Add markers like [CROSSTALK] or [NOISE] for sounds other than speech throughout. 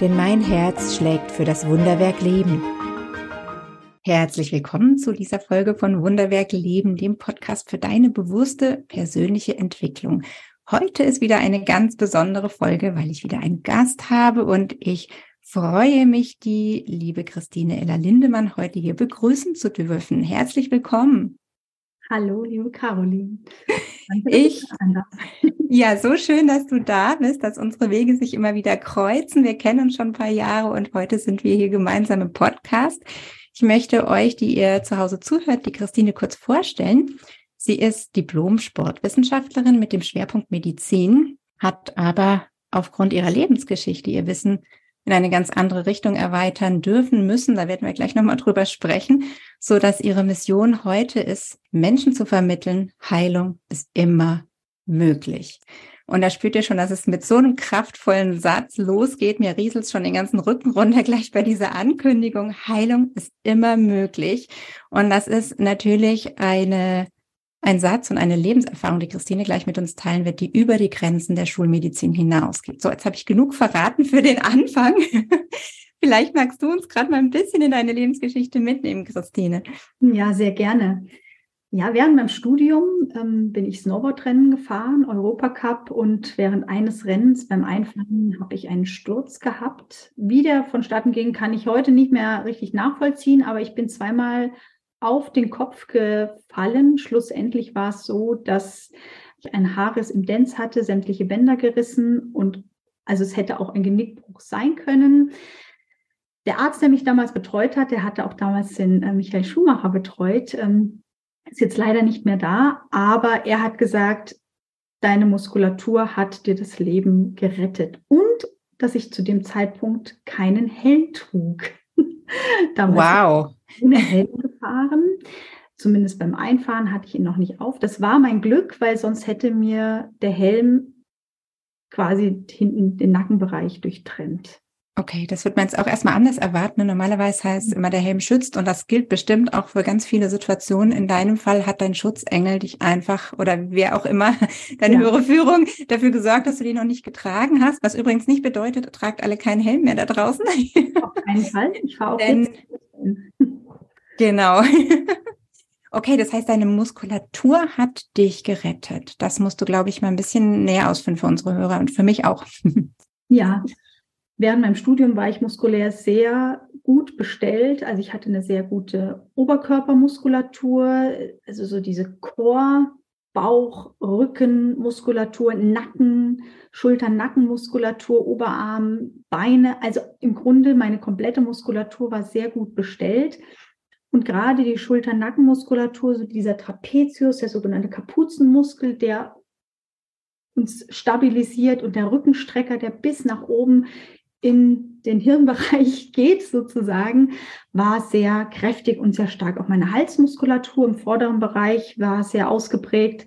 denn mein Herz schlägt für das Wunderwerk Leben. Herzlich willkommen zu dieser Folge von Wunderwerk Leben, dem Podcast für deine bewusste persönliche Entwicklung. Heute ist wieder eine ganz besondere Folge, weil ich wieder einen Gast habe und ich freue mich, die liebe Christine Ella Lindemann heute hier begrüßen zu dürfen. Herzlich willkommen. Hallo, liebe Caroline. Ich, ja, so schön, dass du da bist, dass unsere Wege sich immer wieder kreuzen. Wir kennen uns schon ein paar Jahre und heute sind wir hier gemeinsam im Podcast. Ich möchte euch, die ihr zu Hause zuhört, die Christine kurz vorstellen. Sie ist Diplom-Sportwissenschaftlerin mit dem Schwerpunkt Medizin, hat aber aufgrund ihrer Lebensgeschichte ihr Wissen in eine ganz andere Richtung erweitern dürfen müssen. Da werden wir gleich nochmal drüber sprechen, so dass ihre Mission heute ist, Menschen zu vermitteln. Heilung ist immer möglich. Und da spürt ihr schon, dass es mit so einem kraftvollen Satz losgeht. Mir rieselt schon den ganzen Rücken runter gleich bei dieser Ankündigung. Heilung ist immer möglich. Und das ist natürlich eine ein Satz und eine Lebenserfahrung, die Christine gleich mit uns teilen wird, die über die Grenzen der Schulmedizin hinausgeht. So, jetzt habe ich genug verraten für den Anfang. [LAUGHS] Vielleicht magst du uns gerade mal ein bisschen in deine Lebensgeschichte mitnehmen, Christine. Ja, sehr gerne. Ja, während meinem Studium ähm, bin ich Snowboardrennen gefahren, Europacup, und während eines Rennens beim Einfahren habe ich einen Sturz gehabt. Wie der vonstatten ging, kann ich heute nicht mehr richtig nachvollziehen, aber ich bin zweimal auf den Kopf gefallen. Schlussendlich war es so, dass ich ein Haares im Dens hatte, sämtliche Bänder gerissen und also es hätte auch ein Genickbruch sein können. Der Arzt, der mich damals betreut hat, der hatte auch damals den äh, Michael Schumacher betreut, ähm, ist jetzt leider nicht mehr da, aber er hat gesagt, deine Muskulatur hat dir das Leben gerettet und dass ich zu dem Zeitpunkt keinen Helm trug. [LAUGHS] damals wow. Ohne Helm gefahren. Zumindest beim Einfahren hatte ich ihn noch nicht auf. Das war mein Glück, weil sonst hätte mir der Helm quasi hinten den Nackenbereich durchtrennt. Okay, das wird man jetzt auch erstmal anders erwarten. Normalerweise heißt es immer, der Helm schützt und das gilt bestimmt auch für ganz viele Situationen. In deinem Fall hat dein Schutzengel dich einfach oder wer auch immer, [LAUGHS] deine ja. höhere Führung dafür gesorgt, dass du den noch nicht getragen hast. Was übrigens nicht bedeutet, tragt alle keinen Helm mehr da draußen. Auf keinen Fall. Ich fahre auch [LAUGHS] Denn, jetzt. Genau. [LAUGHS] Okay, das heißt, deine Muskulatur hat dich gerettet. Das musst du, glaube ich, mal ein bisschen näher ausführen für unsere Hörer und für mich auch. [LAUGHS] Ja, während meinem Studium war ich muskulär sehr gut bestellt. Also ich hatte eine sehr gute Oberkörpermuskulatur, also so diese Chor, Bauch, Rückenmuskulatur, Nacken, Schultern-Nackenmuskulatur, Oberarm, Beine. Also im Grunde meine komplette Muskulatur war sehr gut bestellt. Und gerade die Schulter-Nackenmuskulatur, so dieser Trapezius, der sogenannte Kapuzenmuskel, der uns stabilisiert und der Rückenstrecker, der bis nach oben in den Hirnbereich [LAUGHS] geht sozusagen, war sehr kräftig und sehr stark. Auch meine Halsmuskulatur im vorderen Bereich war sehr ausgeprägt,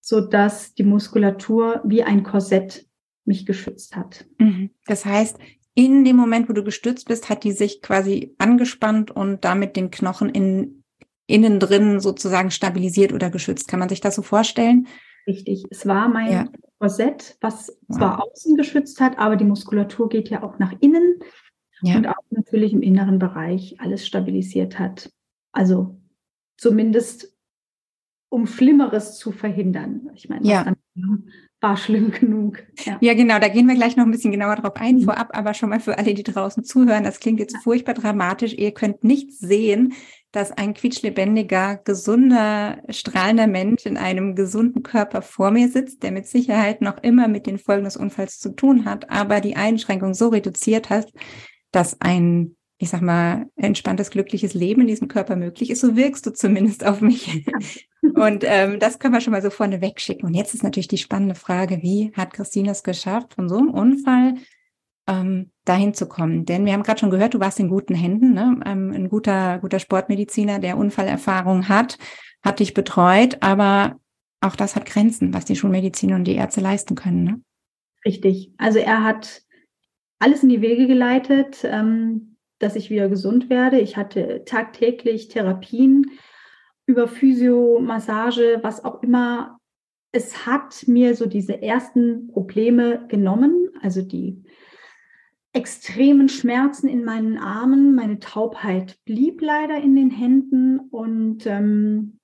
so dass die Muskulatur wie ein Korsett mich geschützt hat. Mhm. Das heißt, in dem Moment, wo du gestützt bist, hat die sich quasi angespannt und damit den Knochen in, innen drin sozusagen stabilisiert oder geschützt. Kann man sich das so vorstellen? Richtig. Es war mein ja. Korsett, was wow. zwar außen geschützt hat, aber die Muskulatur geht ja auch nach innen ja. und auch natürlich im inneren Bereich alles stabilisiert hat. Also zumindest um Schlimmeres zu verhindern. Ich meine, ja. War schlimm genug. Ja. ja. genau, da gehen wir gleich noch ein bisschen genauer drauf ein. Mhm. Vorab aber schon mal für alle, die draußen zuhören, das klingt jetzt furchtbar dramatisch. Ihr könnt nicht sehen, dass ein quietschlebendiger, gesunder, strahlender Mensch in einem gesunden Körper vor mir sitzt, der mit Sicherheit noch immer mit den Folgen des Unfalls zu tun hat, aber die Einschränkung so reduziert hat, dass ein ich sag mal, entspanntes, glückliches Leben in diesem Körper möglich ist. So wirkst du zumindest auf mich. [LAUGHS] Und ähm, das können wir schon mal so vorne wegschicken. Und jetzt ist natürlich die spannende Frage, wie hat Christine es geschafft, von so einem Unfall ähm, dahin zu kommen. Denn wir haben gerade schon gehört, du warst in guten Händen, ne? ähm, ein guter, guter Sportmediziner, der Unfallerfahrung hat, hat dich betreut, aber auch das hat Grenzen, was die Schulmedizin und die Ärzte leisten können. Ne? Richtig. Also er hat alles in die Wege geleitet, ähm, dass ich wieder gesund werde. Ich hatte tagtäglich Therapien über Physio, Massage, was auch immer. Es hat mir so diese ersten Probleme genommen, also die extremen Schmerzen in meinen Armen. Meine Taubheit blieb leider in den Händen und ähm,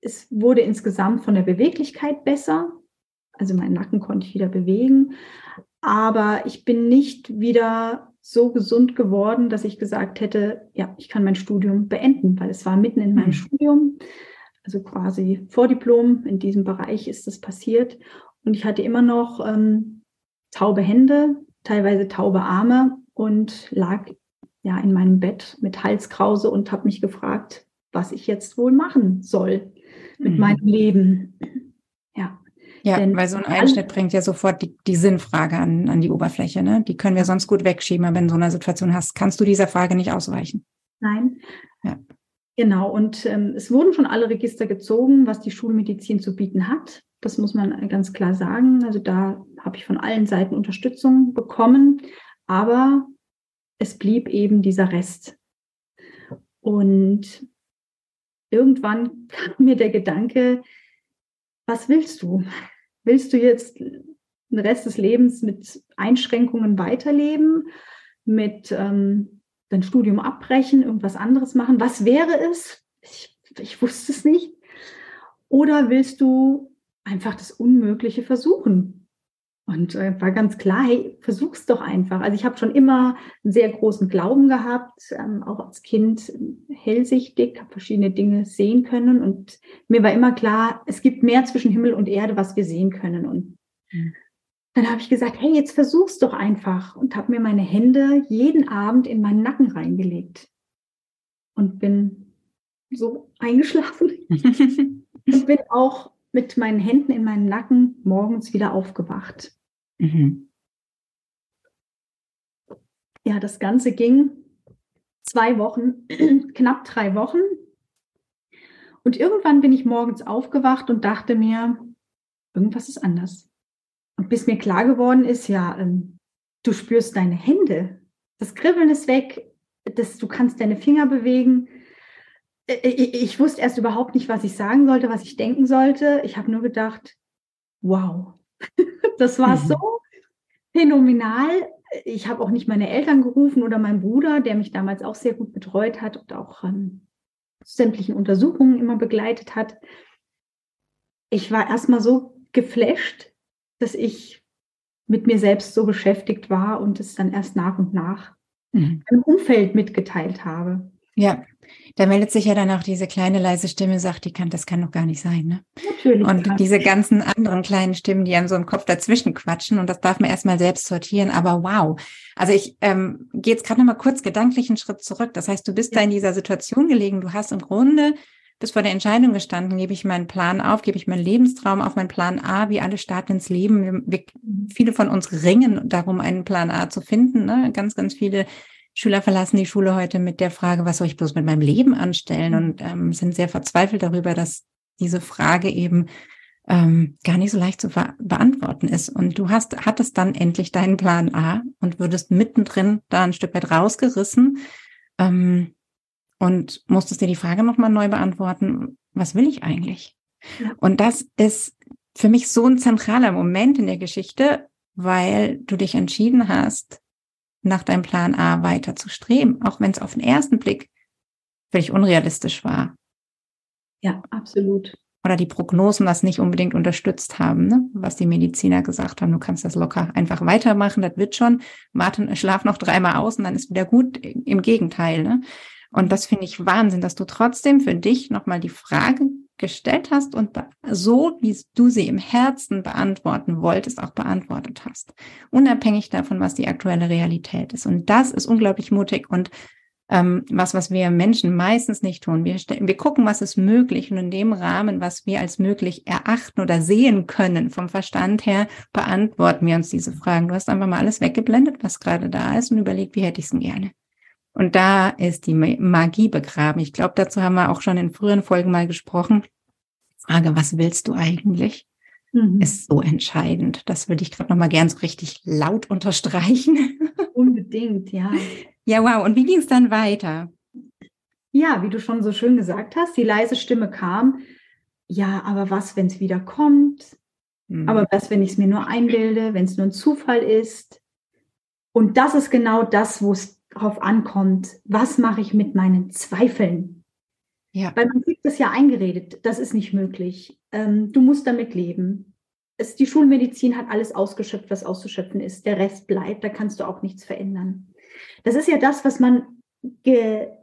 es wurde insgesamt von der Beweglichkeit besser. Also meinen Nacken konnte ich wieder bewegen. Aber ich bin nicht wieder so gesund geworden, dass ich gesagt hätte, ja, ich kann mein Studium beenden, weil es war mitten in meinem mhm. Studium, also quasi Vordiplom, in diesem Bereich ist das passiert. Und ich hatte immer noch ähm, taube Hände, teilweise taube Arme und lag ja in meinem Bett mit Halskrause und habe mich gefragt, was ich jetzt wohl machen soll mit mhm. meinem Leben. Ja. Denn weil so ein Einschnitt bringt ja sofort die, die Sinnfrage an, an die Oberfläche. Ne? Die können wir sonst gut wegschieben, aber wenn du so eine Situation hast, kannst du dieser Frage nicht ausweichen. Nein. Ja. Genau, und ähm, es wurden schon alle Register gezogen, was die Schulmedizin zu bieten hat. Das muss man ganz klar sagen. Also da habe ich von allen Seiten Unterstützung bekommen, aber es blieb eben dieser Rest. Und irgendwann [LAUGHS] kam mir der Gedanke, was willst du? Willst du jetzt den Rest des Lebens mit Einschränkungen weiterleben, mit ähm, dein Studium abbrechen, irgendwas anderes machen? Was wäre es? Ich, ich wusste es nicht. Oder willst du einfach das Unmögliche versuchen? Und äh, war ganz klar, hey, versuch's doch einfach. Also ich habe schon immer einen sehr großen Glauben gehabt, ähm, auch als Kind hellsichtig, habe verschiedene Dinge sehen können. Und mir war immer klar, es gibt mehr zwischen Himmel und Erde, was wir sehen können. Und mhm. dann habe ich gesagt, hey, jetzt versuch's doch einfach. Und habe mir meine Hände jeden Abend in meinen Nacken reingelegt. Und bin so eingeschlafen. [LAUGHS] und bin auch mit meinen Händen in meinem Nacken morgens wieder aufgewacht. Mhm. Ja, das Ganze ging zwei Wochen, [CLEARS THROAT] knapp drei Wochen. Und irgendwann bin ich morgens aufgewacht und dachte mir, irgendwas ist anders. Und bis mir klar geworden ist, ja, ähm, du spürst deine Hände. Das Kribbeln ist weg, das, du kannst deine Finger bewegen. Ich, ich wusste erst überhaupt nicht, was ich sagen sollte, was ich denken sollte. Ich habe nur gedacht, wow, [LAUGHS] das war mhm. so phänomenal. Ich habe auch nicht meine Eltern gerufen oder meinen Bruder, der mich damals auch sehr gut betreut hat und auch ähm, sämtlichen Untersuchungen immer begleitet hat. Ich war erstmal so geflasht, dass ich mit mir selbst so beschäftigt war und es dann erst nach und nach mhm. im Umfeld mitgeteilt habe. Ja, da meldet sich ja dann auch diese kleine leise Stimme, sagt, die kann, das kann doch gar nicht sein, ne? Natürlich. Und kann. diese ganzen anderen kleinen Stimmen, die einem so im Kopf dazwischen quatschen und das darf man erstmal selbst sortieren, aber wow. Also ich ähm, gehe jetzt gerade nochmal kurz gedanklich einen Schritt zurück. Das heißt, du bist ja. da in dieser Situation gelegen, du hast im Grunde bis vor der Entscheidung gestanden, gebe ich meinen Plan auf, gebe ich meinen Lebenstraum auf meinen Plan A, wie alle starten ins Leben. Wir, wir, viele von uns ringen darum, einen Plan A zu finden. Ne? Ganz, ganz viele Schüler verlassen die Schule heute mit der Frage, was soll ich bloß mit meinem Leben anstellen und ähm, sind sehr verzweifelt darüber, dass diese Frage eben ähm, gar nicht so leicht zu beantworten ist. Und du hast, hattest dann endlich deinen Plan A und würdest mittendrin da ein Stück weit rausgerissen ähm, und musstest dir die Frage nochmal neu beantworten, was will ich eigentlich? Ja. Und das ist für mich so ein zentraler Moment in der Geschichte, weil du dich entschieden hast, nach deinem Plan A weiter zu streben, auch wenn es auf den ersten Blick völlig unrealistisch war. Ja, absolut. Oder die Prognosen das nicht unbedingt unterstützt haben, ne? was die Mediziner gesagt haben, du kannst das locker einfach weitermachen, das wird schon, warte, schlaf noch dreimal aus und dann ist wieder gut. Im Gegenteil. Ne? Und das finde ich Wahnsinn, dass du trotzdem für dich nochmal die Frage gestellt hast und so, wie du sie im Herzen beantworten wolltest, auch beantwortet hast. Unabhängig davon, was die aktuelle Realität ist. Und das ist unglaublich mutig. Und ähm, was, was wir Menschen meistens nicht tun. Wir, wir gucken, was ist möglich und in dem Rahmen, was wir als möglich erachten oder sehen können, vom Verstand her, beantworten wir uns diese Fragen. Du hast einfach mal alles weggeblendet, was gerade da ist und überlegt, wie hätte ich es gerne. Und da ist die Magie begraben. Ich glaube, dazu haben wir auch schon in früheren Folgen mal gesprochen. Frage, was willst du eigentlich? Mhm. Ist so entscheidend. Das würde ich gerade noch mal gern so richtig laut unterstreichen. [LAUGHS] Unbedingt, ja. Ja, wow. Und wie ging es dann weiter? Ja, wie du schon so schön gesagt hast, die leise Stimme kam. Ja, aber was, wenn es wieder kommt? Mhm. Aber was, wenn ich es mir nur einbilde, wenn es nur ein Zufall ist? Und das ist genau das, wo es darauf ankommt. Was mache ich mit meinen Zweifeln? Ja. Weil man kriegt das ja eingeredet, das ist nicht möglich. Ähm, du musst damit leben. Es, die Schulmedizin hat alles ausgeschöpft, was auszuschöpfen ist. Der Rest bleibt, da kannst du auch nichts verändern. Das ist ja das, was man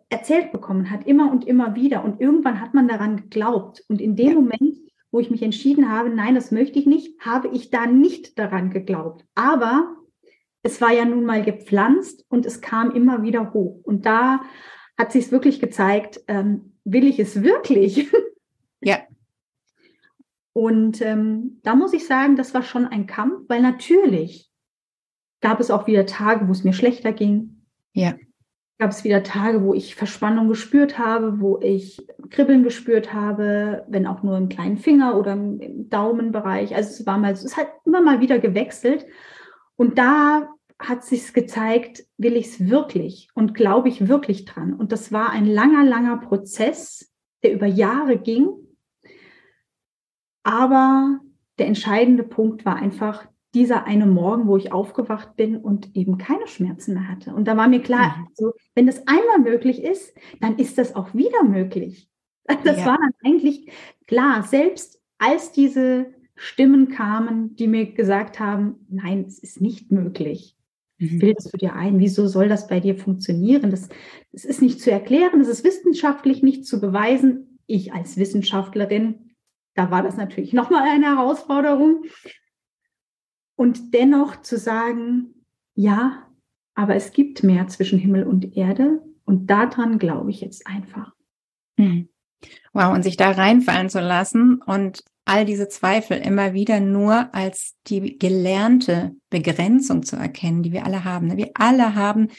erzählt bekommen hat, immer und immer wieder. Und irgendwann hat man daran geglaubt. Und in dem ja. Moment, wo ich mich entschieden habe, nein, das möchte ich nicht, habe ich da nicht daran geglaubt. Aber es war ja nun mal gepflanzt und es kam immer wieder hoch. Und da hat sich es wirklich gezeigt, ähm, will ich es wirklich? [LAUGHS] Ja. Und ähm, da muss ich sagen, das war schon ein Kampf, weil natürlich gab es auch wieder Tage, wo es mir schlechter ging. Ja. Gab es wieder Tage, wo ich Verspannung gespürt habe, wo ich Kribbeln gespürt habe, wenn auch nur im kleinen Finger oder im, im Daumenbereich. Also es war mal, es hat immer mal wieder gewechselt. Und da hat sich gezeigt, will ich es wirklich und glaube ich wirklich dran. Und das war ein langer, langer Prozess, der über Jahre ging. Aber der entscheidende Punkt war einfach dieser eine Morgen, wo ich aufgewacht bin und eben keine Schmerzen mehr hatte. Und da war mir klar, mhm. also, wenn das einmal möglich ist, dann ist das auch wieder möglich. [LAUGHS] Das ja. war dann eigentlich klar, selbst als diese Stimmen kamen, die mir gesagt haben, nein, es ist nicht möglich. Mhm. Bildest du dir ein, wieso soll das bei dir funktionieren? Das, das ist nicht zu erklären, das ist wissenschaftlich nicht zu beweisen. Ich als Wissenschaftlerin, da war das natürlich [LAUGHS] nochmal eine Herausforderung. Und dennoch zu sagen, ja, aber es gibt mehr zwischen Himmel und Erde und daran glaube ich jetzt einfach. Mhm. Wow, und sich da reinfallen zu lassen und all diese Zweifel immer wieder nur als die gelernte Begrenzung zu erkennen, die wir alle haben. Wir alle haben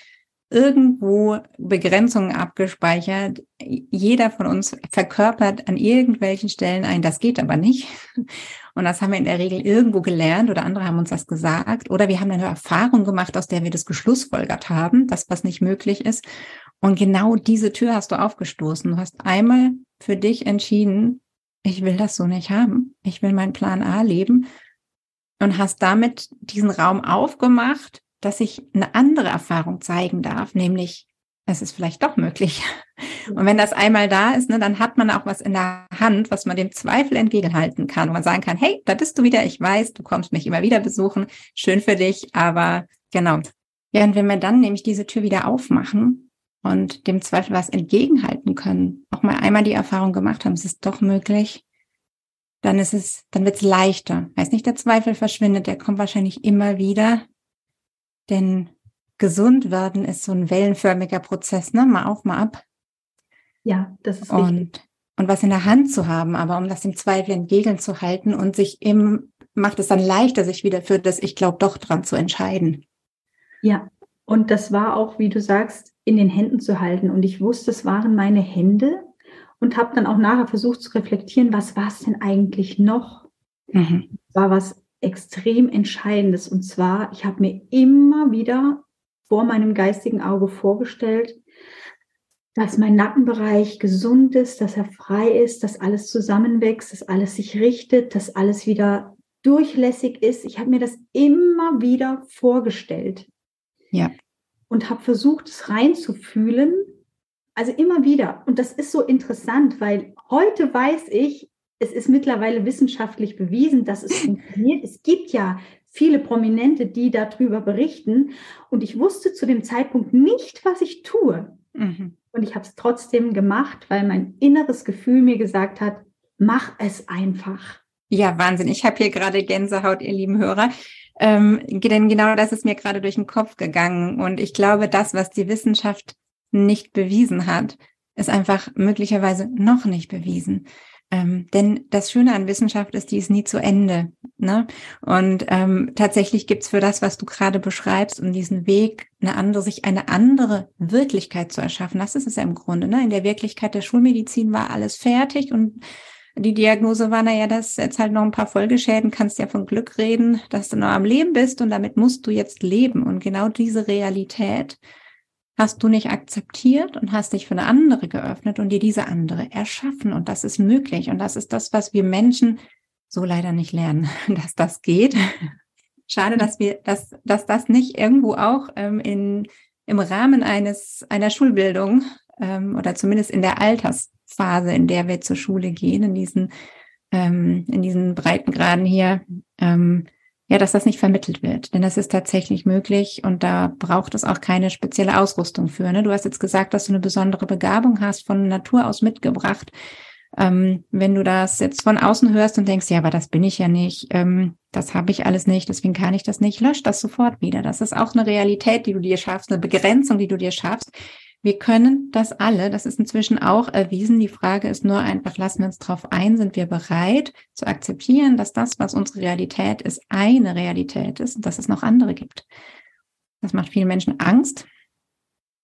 irgendwo Begrenzungen abgespeichert. Jeder von uns verkörpert an irgendwelchen Stellen ein, das geht aber nicht. Und das haben wir in der Regel irgendwo gelernt oder andere haben uns das gesagt oder wir haben eine Erfahrung gemacht, aus der wir das geschlussfolgert haben, dass was nicht möglich ist. Und genau diese Tür hast du aufgestoßen. Du hast einmal für dich entschieden, ich will das so nicht haben. Ich will meinen Plan A leben und hast damit diesen Raum aufgemacht, dass ich eine andere Erfahrung zeigen darf, nämlich es ist vielleicht doch möglich. Und wenn das einmal da ist, ne, dann hat man auch was in der Hand, was man dem Zweifel entgegenhalten kann, wo man sagen kann, hey, da bist du wieder, ich weiß, du kommst mich immer wieder besuchen, schön für dich, aber genau. Ja, und wenn wir dann nämlich diese Tür wieder aufmachen, und dem Zweifel was entgegenhalten können, auch mal einmal die Erfahrung gemacht haben, es ist doch möglich, dann ist es, dann wird es leichter. Heißt nicht, der Zweifel verschwindet, der kommt wahrscheinlich immer wieder, denn gesund werden ist so ein wellenförmiger Prozess, ne? Mal auf, mal ab. Ja, das ist und, wichtig. Und was in der Hand zu haben, aber um das dem Zweifel entgegenzuhalten und sich im, macht es dann leichter, sich wieder für das Ich glaube doch dran zu entscheiden. Ja, und das war auch, wie du sagst, in den Händen zu halten. Und ich wusste, es waren meine Hände und habe dann auch nachher versucht zu reflektieren, was war es denn eigentlich noch? Mhm. War was extrem Entscheidendes. Und zwar, ich habe mir immer wieder vor meinem geistigen Auge vorgestellt, dass mein Nackenbereich gesund ist, dass er frei ist, dass alles zusammenwächst, dass alles sich richtet, dass alles wieder durchlässig ist. Ich habe mir das immer wieder vorgestellt. Ja und habe versucht, es reinzufühlen. Also immer wieder. Und das ist so interessant, weil heute weiß ich, es ist mittlerweile wissenschaftlich bewiesen, dass es [LAUGHS] funktioniert. Es gibt ja viele Prominente, die darüber berichten. Und ich wusste zu dem Zeitpunkt nicht, was ich tue. Mhm. Und ich habe es trotzdem gemacht, weil mein inneres Gefühl mir gesagt hat, mach es einfach. Ja, Wahnsinn. Ich habe hier gerade Gänsehaut, ihr lieben Hörer. Ähm, denn genau das ist mir gerade durch den Kopf gegangen. Und ich glaube, das, was die Wissenschaft nicht bewiesen hat, ist einfach möglicherweise noch nicht bewiesen. Ähm, denn das Schöne an Wissenschaft ist, die ist nie zu Ende. Ne? Und ähm, tatsächlich gibt's für das, was du gerade beschreibst, um diesen Weg, eine andere, sich eine andere Wirklichkeit zu erschaffen. Das ist es ja im Grunde. Ne? In der Wirklichkeit der Schulmedizin war alles fertig und die Diagnose war, naja, das ist jetzt halt noch ein paar Folgeschäden, kannst ja von Glück reden, dass du noch am Leben bist und damit musst du jetzt leben. Und genau diese Realität hast du nicht akzeptiert und hast dich für eine andere geöffnet und dir diese andere erschaffen. Und das ist möglich. Und das ist das, was wir Menschen so leider nicht lernen, [LAUGHS] dass das geht. Schade, dass wir, dass, dass das nicht irgendwo auch ähm, in, im Rahmen eines, einer Schulbildung ähm, oder zumindest in der Altersphase, in der wir zur Schule gehen, in diesen, ähm, in diesen Breitengraden hier, ähm, ja, dass das nicht vermittelt wird. Denn das ist tatsächlich möglich und da braucht es auch keine spezielle Ausrüstung für. Ne? Du hast jetzt gesagt, dass du eine besondere Begabung hast, von Natur aus mitgebracht. Ähm, wenn du das jetzt von außen hörst und denkst, ja, aber das bin ich ja nicht, ähm, das habe ich alles nicht, deswegen kann ich das nicht, lösch das sofort wieder. Das ist auch eine Realität, die du dir schaffst, eine Begrenzung, die du dir schaffst. Wir können das alle. Das ist inzwischen auch erwiesen. Die Frage ist nur einfach, lassen wir uns darauf ein, sind wir bereit zu akzeptieren, dass das, was unsere Realität ist, eine Realität ist und dass es noch andere gibt. Das macht vielen Menschen Angst.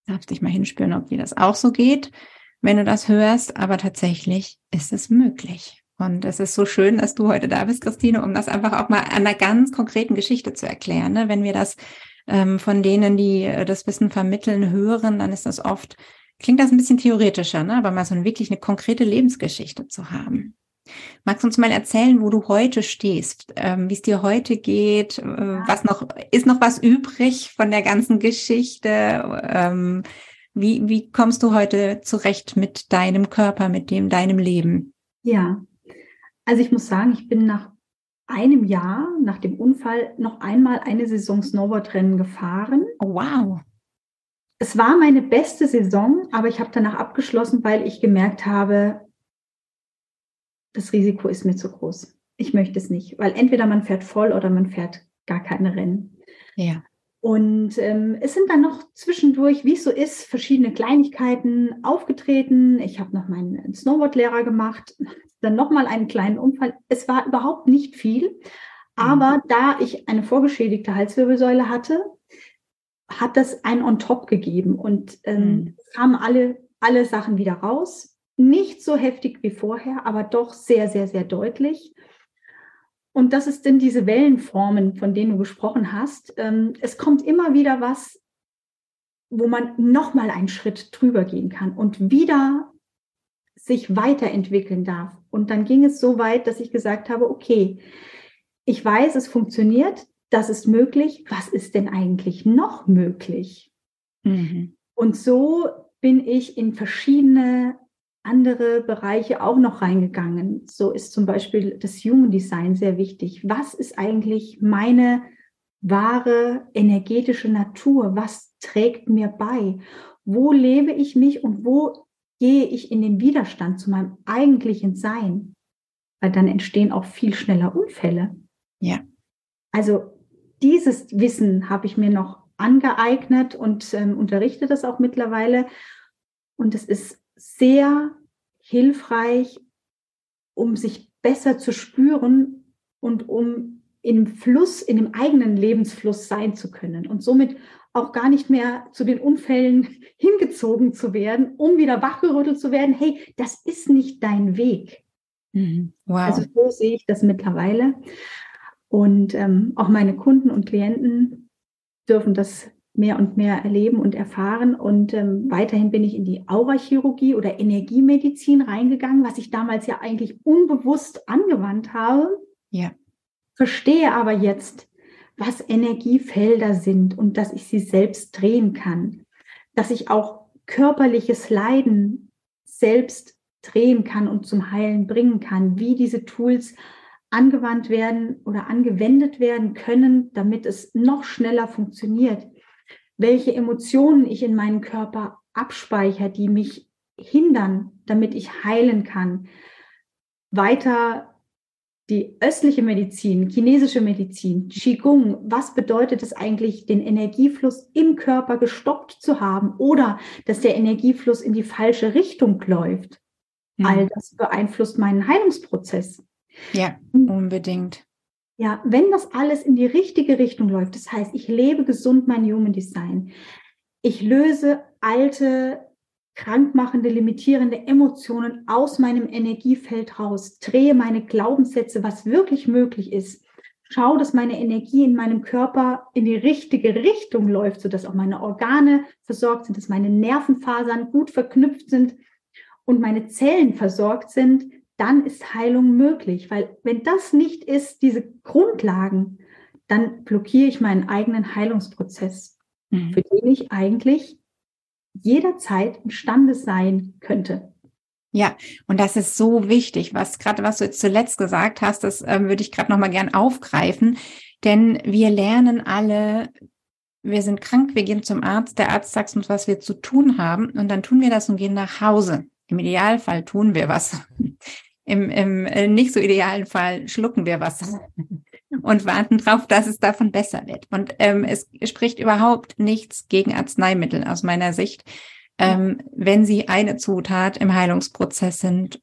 Darfst dich mal hinspüren, ob dir das auch so geht, wenn du das hörst. Aber tatsächlich ist es möglich. Und es ist so schön, dass du heute da bist, Christine, um das einfach auch mal an einer ganz konkreten Geschichte zu erklären. Ne? Wenn wir das ähm, von denen, die äh, das Wissen vermitteln, hören, dann ist das oft, klingt das ein bisschen theoretischer, ne? aber mal so eine, wirklich eine konkrete Lebensgeschichte zu haben. Magst du uns mal erzählen, wo du heute stehst, ähm, wie es dir heute geht, äh, was noch, ist noch was übrig von der ganzen Geschichte? Ähm, wie, wie kommst du heute zurecht mit deinem Körper, mit dem, deinem Leben? Ja, also ich muss sagen, ich bin nach einem Jahr nach dem Unfall noch einmal eine Saison Snowboardrennen gefahren. Oh, wow. Es war meine beste Saison, aber ich habe danach abgeschlossen, weil ich gemerkt habe, das Risiko ist mir zu groß. Ich möchte es nicht, weil entweder man fährt voll oder man fährt gar keine Rennen. Ja. Und ähm, es sind dann noch zwischendurch, wie es so ist, verschiedene Kleinigkeiten aufgetreten. Ich habe noch meinen Snowboardlehrer gemacht, [LAUGHS] dann nochmal einen kleinen Unfall. Es war überhaupt nicht viel. Aber mhm. da ich eine vorgeschädigte Halswirbelsäule hatte, hat das ein on top gegeben und ähm, mhm. kamen alle, alle Sachen wieder raus. Nicht so heftig wie vorher, aber doch sehr, sehr, sehr deutlich. Und das ist denn diese Wellenformen, von denen du gesprochen hast. Ähm, es kommt immer wieder was, wo man nochmal einen Schritt drüber gehen kann und wieder sich weiterentwickeln darf. Und dann ging es so weit, dass ich gesagt habe, okay, ich weiß, es funktioniert, das ist möglich. Was ist denn eigentlich noch möglich? Mhm. Und so bin ich in verschiedene andere Bereiche auch noch reingegangen. So ist zum Beispiel das Human Design sehr wichtig. Was ist eigentlich meine wahre energetische Natur? Was trägt mir bei? Wo lebe ich mich und wo gehe ich in den Widerstand zu meinem eigentlichen Sein, weil dann entstehen auch viel schneller Unfälle. Ja. Also dieses Wissen habe ich mir noch angeeignet und ähm, unterrichte das auch mittlerweile. Und es ist sehr hilfreich, um sich besser zu spüren und um im Fluss, in dem eigenen Lebensfluss sein zu können und somit auch gar nicht mehr zu den Unfällen [LAUGHS] hingezogen zu werden, um wieder wachgerüttelt zu werden. Hey, das ist nicht dein Weg. Mhm. Wow. Also so sehe ich das mittlerweile. Und ähm, auch meine Kunden und Klienten dürfen das mehr und mehr erleben und erfahren. Und ähm, weiterhin bin ich in die Aurachirurgie oder Energiemedizin reingegangen, was ich damals ja eigentlich unbewusst angewandt habe. Ja. Verstehe aber jetzt, was Energiefelder sind und dass ich sie selbst drehen kann, dass ich auch körperliches Leiden selbst drehen kann und zum Heilen bringen kann, wie diese Tools angewandt werden oder angewendet werden können, damit es noch schneller funktioniert, welche Emotionen ich in meinen Körper abspeichere, die mich hindern, damit ich heilen kann, weiter die östliche Medizin, chinesische Medizin, Qigong, was bedeutet es eigentlich, den Energiefluss im Körper gestoppt zu haben oder dass der Energiefluss in die falsche Richtung läuft? Mhm. All das beeinflusst meinen Heilungsprozess. Ja, unbedingt. Ja, wenn das alles in die richtige Richtung läuft, das heißt, ich lebe gesund mein Human Design, ich löse alte krankmachende, limitierende Emotionen aus meinem Energiefeld raus, drehe meine Glaubenssätze, was wirklich möglich ist. Schau, dass meine Energie in meinem Körper in die richtige Richtung läuft, sodass auch meine Organe versorgt sind, dass meine Nervenfasern gut verknüpft sind und meine Zellen versorgt sind, dann ist Heilung möglich. Weil wenn das nicht ist, diese Grundlagen, dann blockiere ich meinen eigenen Heilungsprozess, mhm. für den ich eigentlich jederzeit imstande sein könnte. Ja, und das ist so wichtig, was gerade was du jetzt zuletzt gesagt hast, das äh, würde ich gerade noch mal gern aufgreifen, denn wir lernen alle, wir sind krank, wir gehen zum Arzt, der Arzt sagt uns, was wir zu tun haben und dann tun wir das und gehen nach Hause. Im Idealfall tun wir was. Im, im äh, nicht so idealen Fall schlucken wir was [LAUGHS] und warten drauf, dass es davon besser wird. Und ähm, es spricht überhaupt nichts gegen Arzneimittel aus meiner Sicht, ähm, wenn sie eine Zutat im Heilungsprozess sind.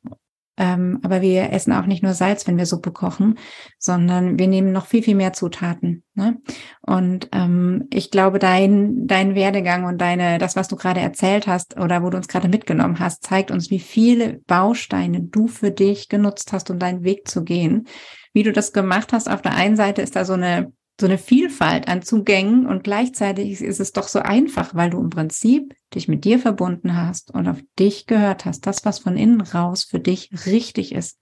Ähm, aber wir essen auch nicht nur Salz, wenn wir Suppe kochen, sondern wir nehmen noch viel, viel mehr Zutaten. Ne? Und ähm, ich glaube, dein, dein Werdegang und deine, das, was du gerade erzählt hast oder wo du uns gerade mitgenommen hast, zeigt uns, wie viele Bausteine du für dich genutzt hast, um deinen Weg zu gehen wie du das gemacht hast. Auf der einen Seite ist da so eine, so eine Vielfalt an Zugängen und gleichzeitig ist es doch so einfach, weil du im Prinzip dich mit dir verbunden hast und auf dich gehört hast. Das, was von innen raus für dich richtig ist,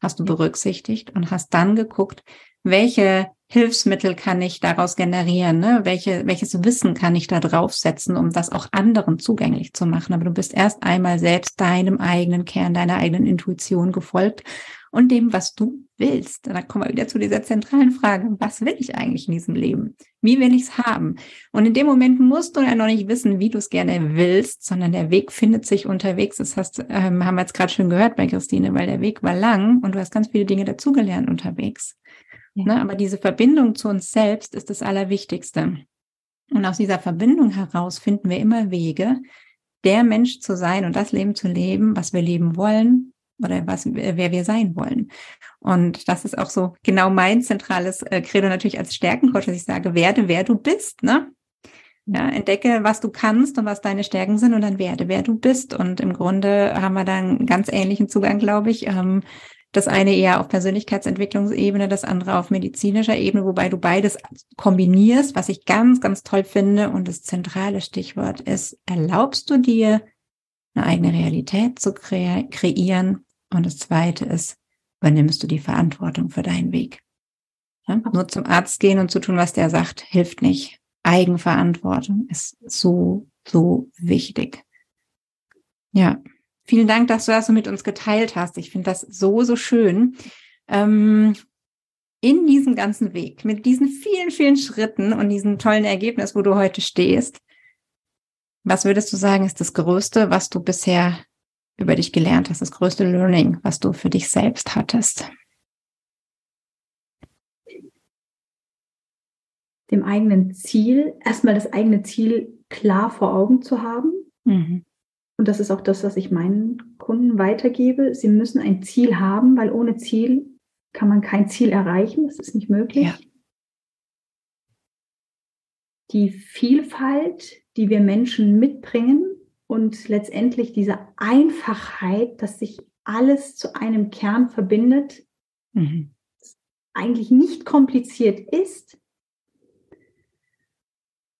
hast du berücksichtigt und hast dann geguckt, welche Hilfsmittel kann ich daraus generieren? Ne? Welche, welches Wissen kann ich da draufsetzen, um das auch anderen zugänglich zu machen? Aber du bist erst einmal selbst deinem eigenen Kern, deiner eigenen Intuition gefolgt und dem, was du willst. Und dann kommen wir wieder zu dieser zentralen Frage, was will ich eigentlich in diesem Leben? Wie will ich es haben? Und in dem Moment musst du ja noch nicht wissen, wie du es gerne willst, sondern der Weg findet sich unterwegs. Das hast, ähm, haben wir jetzt gerade schon gehört bei Christine, weil der Weg war lang und du hast ganz viele Dinge dazugelernt unterwegs. Ja. Ne? Aber diese Verbindung zu uns selbst ist das Allerwichtigste. Und aus dieser Verbindung heraus finden wir immer Wege, der Mensch zu sein und das Leben zu leben, was wir leben wollen, oder was, wer wir sein wollen. Und das ist auch so genau mein zentrales äh, Credo natürlich als Stärkencoach, dass ich sage, werde, wer du bist, ne? Ja, entdecke, was du kannst und was deine Stärken sind und dann werde, wer du bist. Und im Grunde haben wir dann einen ganz ähnlichen Zugang, glaube ich. Ähm, das eine eher auf Persönlichkeitsentwicklungsebene, das andere auf medizinischer Ebene, wobei du beides kombinierst, was ich ganz, ganz toll finde. Und das zentrale Stichwort ist, erlaubst du dir, eine eigene Realität zu kre kreieren und das zweite ist, übernimmst du die Verantwortung für deinen Weg. Ja? Nur zum Arzt gehen und zu tun, was der sagt, hilft nicht. Eigenverantwortung ist so, so wichtig. Ja, vielen Dank, dass du das so mit uns geteilt hast. Ich finde das so, so schön. Ähm, in diesem ganzen Weg, mit diesen vielen, vielen Schritten und diesem tollen Ergebnis, wo du heute stehst, was würdest du sagen, ist das Größte, was du bisher über dich gelernt hast, das größte Learning, was du für dich selbst hattest? Dem eigenen Ziel, erstmal das eigene Ziel klar vor Augen zu haben. Mhm. Und das ist auch das, was ich meinen Kunden weitergebe. Sie müssen ein Ziel haben, weil ohne Ziel kann man kein Ziel erreichen. Das ist nicht möglich. Ja. Die Vielfalt, die wir Menschen mitbringen, und letztendlich diese Einfachheit, dass sich alles zu einem Kern verbindet, mhm. eigentlich nicht kompliziert ist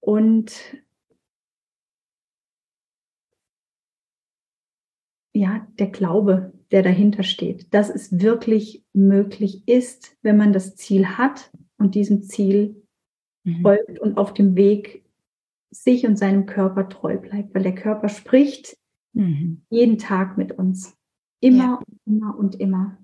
und ja, der Glaube, der dahinter steht, dass es wirklich möglich ist, wenn man das Ziel hat und diesem Ziel mhm. folgt und auf dem Weg sich und seinem Körper treu bleibt, weil der Körper spricht mhm. jeden Tag mit uns. Immer ja. und immer und immer.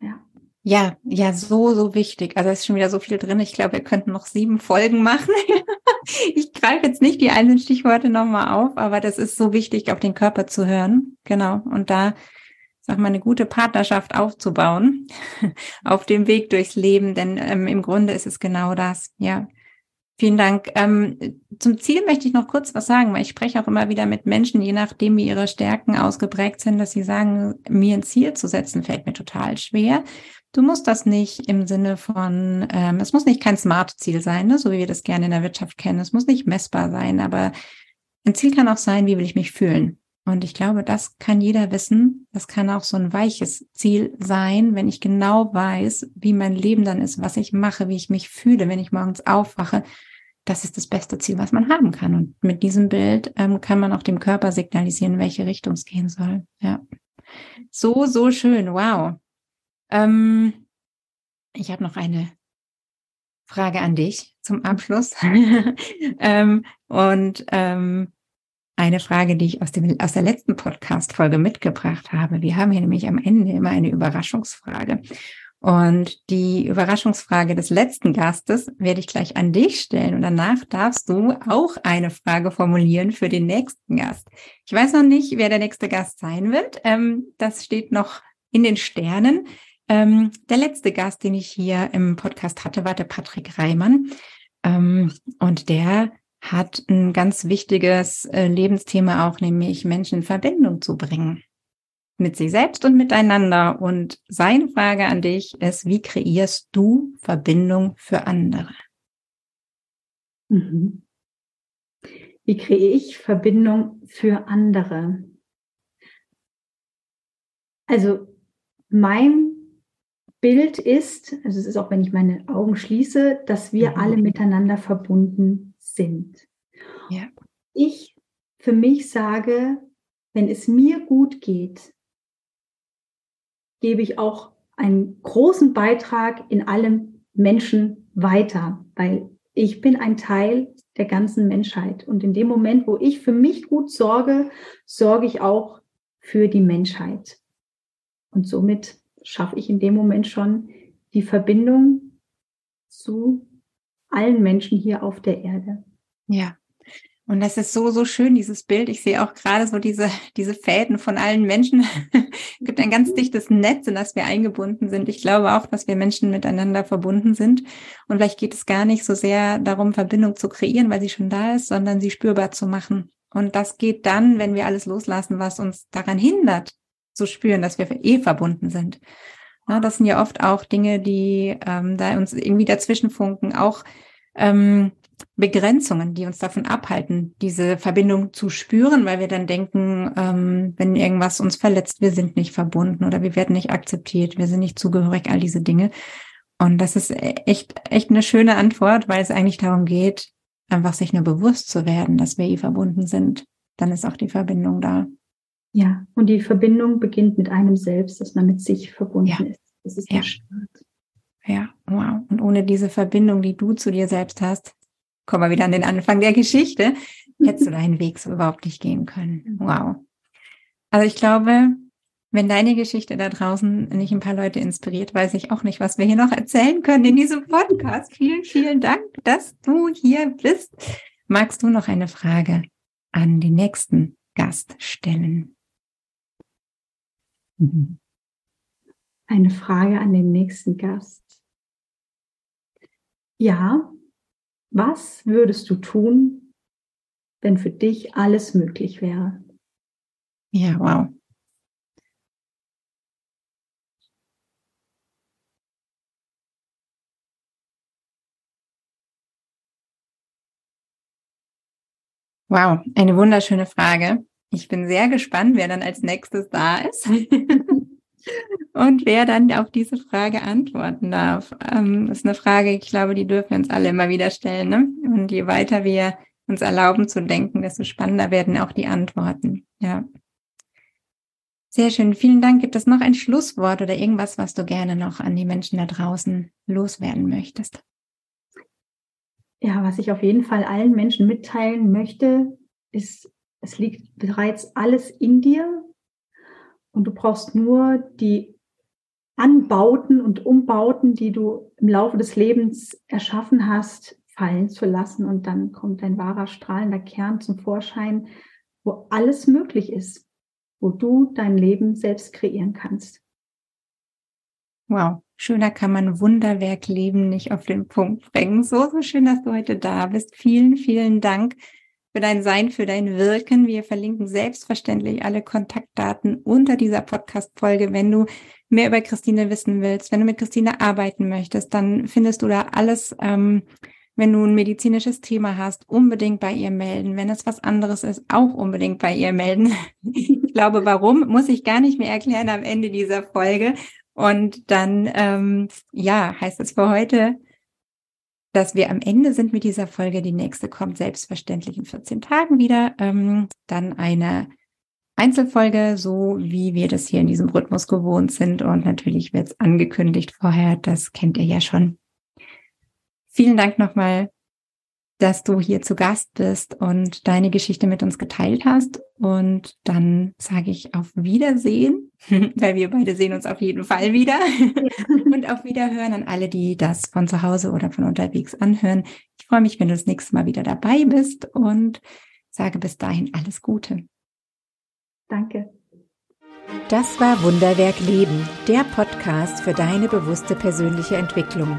Ja. Ja, ja, so, so wichtig. Also es ist schon wieder so viel drin. Ich glaube, wir könnten noch sieben Folgen machen. [LAUGHS] ich greife jetzt nicht die einzelnen Stichworte nochmal auf, aber das ist so wichtig, auf den Körper zu hören. Genau. Und da sag mal, eine gute Partnerschaft aufzubauen [LAUGHS] auf dem Weg durchs Leben, denn ähm, im Grunde ist es genau das, ja. Vielen Dank. Ähm, zum Ziel möchte ich noch kurz was sagen, weil ich spreche auch immer wieder mit Menschen, je nachdem, wie ihre Stärken ausgeprägt sind, dass sie sagen, mir ein Ziel zu setzen, fällt mir total schwer. Du musst das nicht im Sinne von, ähm, es muss nicht kein Smart-Ziel sein, ne, so wie wir das gerne in der Wirtschaft kennen. Es muss nicht messbar sein, aber ein Ziel kann auch sein, wie will ich mich fühlen? Und ich glaube, das kann jeder wissen. Das kann auch so ein weiches Ziel sein, wenn ich genau weiß, wie mein Leben dann ist, was ich mache, wie ich mich fühle, wenn ich morgens aufwache. Das ist das beste Ziel, was man haben kann. Und mit diesem Bild ähm, kann man auch dem Körper signalisieren, welche Richtung es gehen soll. Ja. So, so schön. Wow. Ähm, ich habe noch eine Frage an dich zum Abschluss. [LAUGHS] ähm, und ähm, eine Frage, die ich aus, dem, aus der letzten Podcast-Folge mitgebracht habe. Wir haben hier nämlich am Ende immer eine Überraschungsfrage. Und die Überraschungsfrage des letzten Gastes werde ich gleich an dich stellen und danach darfst du auch eine Frage formulieren für den nächsten Gast. Ich weiß noch nicht, wer der nächste Gast sein wird. Ähm, das steht noch in den Sternen. Ähm, der letzte Gast, den ich hier im Podcast hatte, war der Patrick Reimann. Ähm, und der hat ein ganz wichtiges äh, Lebensthema auch, nämlich Menschen in Verbindung zu bringen. Mit sich selbst und miteinander. Und seine Frage an dich ist, wie kreierst du Verbindung für andere? Mhm. Wie kreiere ich Verbindung für andere? Also mein Bild ist, also es ist auch, wenn ich meine Augen schließe, dass wir mhm. alle miteinander verbunden sind. Ja. Ich für mich sage, wenn es mir gut geht, gebe ich auch einen großen Beitrag in allem Menschen weiter, weil ich bin ein Teil der ganzen Menschheit. Und in dem Moment, wo ich für mich gut sorge, sorge ich auch für die Menschheit. Und somit schaffe ich in dem Moment schon die Verbindung zu allen Menschen hier auf der Erde. Ja. Und das ist so, so schön, dieses Bild. Ich sehe auch gerade so diese, diese Fäden von allen Menschen. [LAUGHS] es gibt ein ganz dichtes Netz, in das wir eingebunden sind. Ich glaube auch, dass wir Menschen miteinander verbunden sind. Und vielleicht geht es gar nicht so sehr darum, Verbindung zu kreieren, weil sie schon da ist, sondern sie spürbar zu machen. Und das geht dann, wenn wir alles loslassen, was uns daran hindert, zu spüren, dass wir eh verbunden sind. Ja, das sind ja oft auch Dinge, die ähm, da uns irgendwie dazwischen funken, auch ähm, Begrenzungen, die uns davon abhalten, diese Verbindung zu spüren, weil wir dann denken, ähm, wenn irgendwas uns verletzt, wir sind nicht verbunden oder wir werden nicht akzeptiert, wir sind nicht zugehörig, all diese Dinge. Und das ist echt, echt eine schöne Antwort, weil es eigentlich darum geht, einfach sich nur bewusst zu werden, dass wir eh verbunden sind. Dann ist auch die Verbindung da. Ja, und die Verbindung beginnt mit einem selbst, dass man mit sich verbunden ja. ist. Das ist ja. der Start. Ja, wow. Und ohne diese Verbindung, die du zu dir selbst hast, kommen wir wieder an den Anfang der Geschichte, hättest du [LAUGHS] deinen Weg so überhaupt nicht gehen können. Wow. Also ich glaube, wenn deine Geschichte da draußen nicht ein paar Leute inspiriert, weiß ich auch nicht, was wir hier noch erzählen können in diesem Podcast. Vielen, vielen Dank, dass du hier bist. Magst du noch eine Frage an den nächsten Gast stellen? Mhm. Eine Frage an den nächsten Gast. Ja, was würdest du tun, wenn für dich alles möglich wäre? Ja, wow. Wow, eine wunderschöne Frage. Ich bin sehr gespannt, wer dann als nächstes da ist [LAUGHS] und wer dann auf diese Frage antworten darf. Ähm, ist eine Frage, ich glaube, die dürfen wir uns alle immer wieder stellen. Ne? Und je weiter wir uns erlauben zu denken, desto spannender werden auch die Antworten. Ja. Sehr schön. Vielen Dank. Gibt es noch ein Schlusswort oder irgendwas, was du gerne noch an die Menschen da draußen loswerden möchtest? Ja, was ich auf jeden Fall allen Menschen mitteilen möchte, ist, es liegt bereits alles in dir und du brauchst nur die Anbauten und Umbauten, die du im Laufe des Lebens erschaffen hast, fallen zu lassen und dann kommt dein wahrer strahlender Kern zum Vorschein, wo alles möglich ist, wo du dein Leben selbst kreieren kannst. Wow, schöner kann man Wunderwerk Leben nicht auf den Punkt bringen. So, so schön, dass du heute da bist. Vielen, vielen Dank für dein Sein, für dein Wirken. Wir verlinken selbstverständlich alle Kontaktdaten unter dieser Podcast-Folge. Wenn du mehr über Christine wissen willst, wenn du mit Christine arbeiten möchtest, dann findest du da alles. Ähm, wenn du ein medizinisches Thema hast, unbedingt bei ihr melden. Wenn es was anderes ist, auch unbedingt bei ihr melden. [LAUGHS] Ich glaube, warum, muss ich gar nicht mehr erklären am Ende dieser Folge. Und dann, ähm, ja, heißt es für heute, dass wir am Ende sind mit dieser Folge. Die nächste kommt selbstverständlich in 14 Tagen wieder. Ähm, dann eine Einzelfolge, so wie wir das hier in diesem Rhythmus gewohnt sind. Und natürlich wird es angekündigt vorher. Das kennt ihr ja schon. Vielen Dank nochmal dass du hier zu Gast bist und deine Geschichte mit uns geteilt hast. Und dann sage ich auf Wiedersehen, [LAUGHS] weil wir beide sehen uns auf jeden Fall wieder. [LAUGHS] und auf Wiederhören an alle, die das von zu Hause oder von unterwegs anhören. Ich freue mich, wenn du das nächste Mal wieder dabei bist und sage bis dahin alles Gute. Danke. Das war Wunderwerk Leben, der Podcast für deine bewusste persönliche Entwicklung.